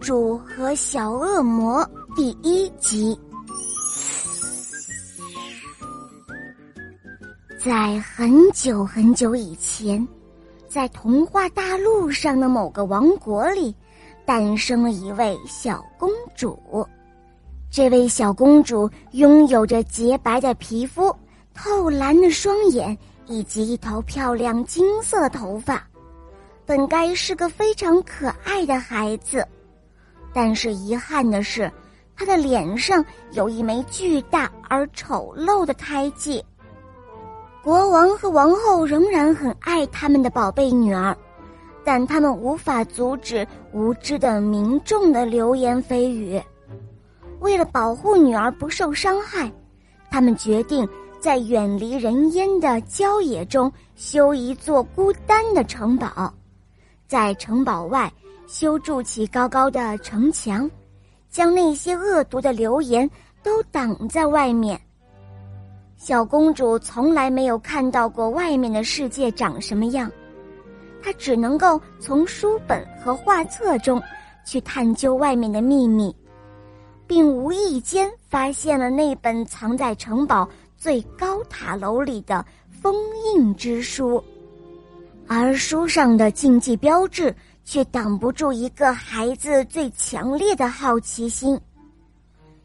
主和小恶魔》第一集。在很久很久以前，在童话大陆上的某个王国里，诞生了一位小公主。这位小公主拥有着洁白的皮肤、透蓝的双眼以及一头漂亮金色头发。本该是个非常可爱的孩子，但是遗憾的是，他的脸上有一枚巨大而丑陋的胎记。国王和王后仍然很爱他们的宝贝女儿，但他们无法阻止无知的民众的流言蜚语。为了保护女儿不受伤害，他们决定在远离人烟的郊野中修一座孤单的城堡。在城堡外修筑起高高的城墙，将那些恶毒的流言都挡在外面。小公主从来没有看到过外面的世界长什么样，她只能够从书本和画册中去探究外面的秘密，并无意间发现了那本藏在城堡最高塔楼里的封印之书。而书上的禁忌标志却挡不住一个孩子最强烈的好奇心。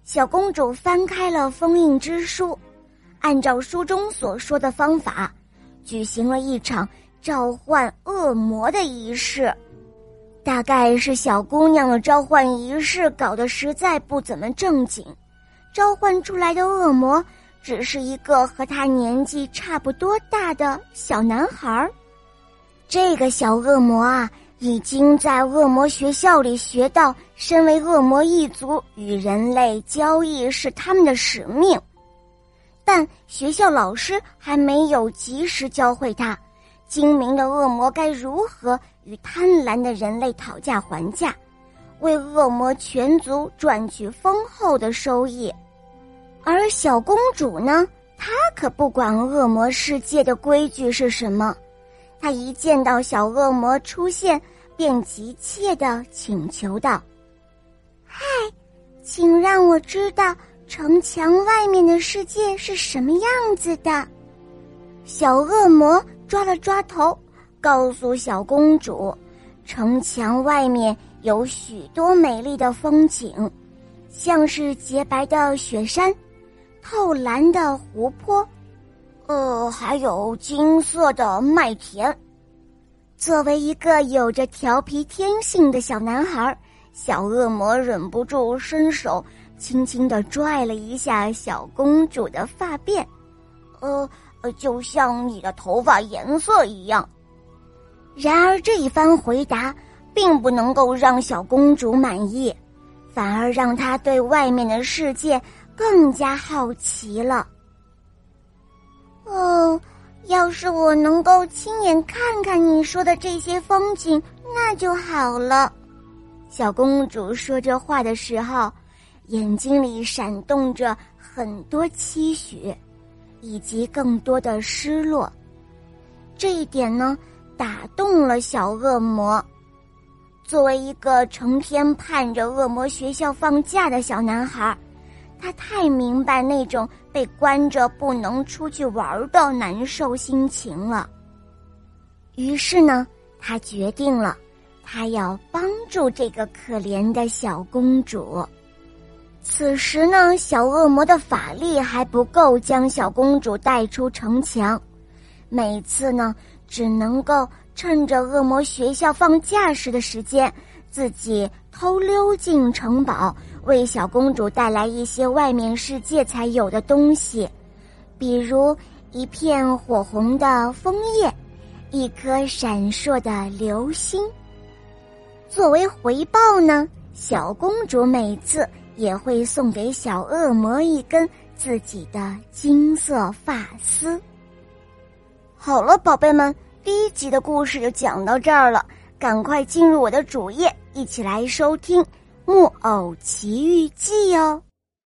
小公主翻开了封印之书，按照书中所说的方法，举行了一场召唤恶魔的仪式。大概是小姑娘的召唤仪式搞得实在不怎么正经，召唤出来的恶魔只是一个和她年纪差不多大的小男孩儿。这个小恶魔啊，已经在恶魔学校里学到，身为恶魔一族与人类交易是他们的使命，但学校老师还没有及时教会他，精明的恶魔该如何与贪婪的人类讨价还价，为恶魔全族赚取丰厚的收益。而小公主呢，她可不管恶魔世界的规矩是什么。他一见到小恶魔出现，便急切的请求道：“嗨，请让我知道城墙外面的世界是什么样子的。”小恶魔抓了抓头，告诉小公主：“城墙外面有许多美丽的风景，像是洁白的雪山、透蓝的湖泊。”呃，还有金色的麦田。作为一个有着调皮天性的小男孩，小恶魔忍不住伸手轻轻的拽了一下小公主的发辫，呃呃，就像你的头发颜色一样。然而这一番回答并不能够让小公主满意，反而让她对外面的世界更加好奇了。哦，要是我能够亲眼看看你说的这些风景，那就好了。小公主说这话的时候，眼睛里闪动着很多期许，以及更多的失落。这一点呢，打动了小恶魔。作为一个成天盼着恶魔学校放假的小男孩。他太明白那种被关着不能出去玩的难受心情了。于是呢，他决定了，他要帮助这个可怜的小公主。此时呢，小恶魔的法力还不够将小公主带出城墙，每次呢，只能够趁着恶魔学校放假时的时间，自己偷溜进城堡。为小公主带来一些外面世界才有的东西，比如一片火红的枫叶，一颗闪烁的流星。作为回报呢，小公主每次也会送给小恶魔一根自己的金色发丝。好了，宝贝们，第一集的故事就讲到这儿了，赶快进入我的主页，一起来收听。《木偶奇遇记》哦。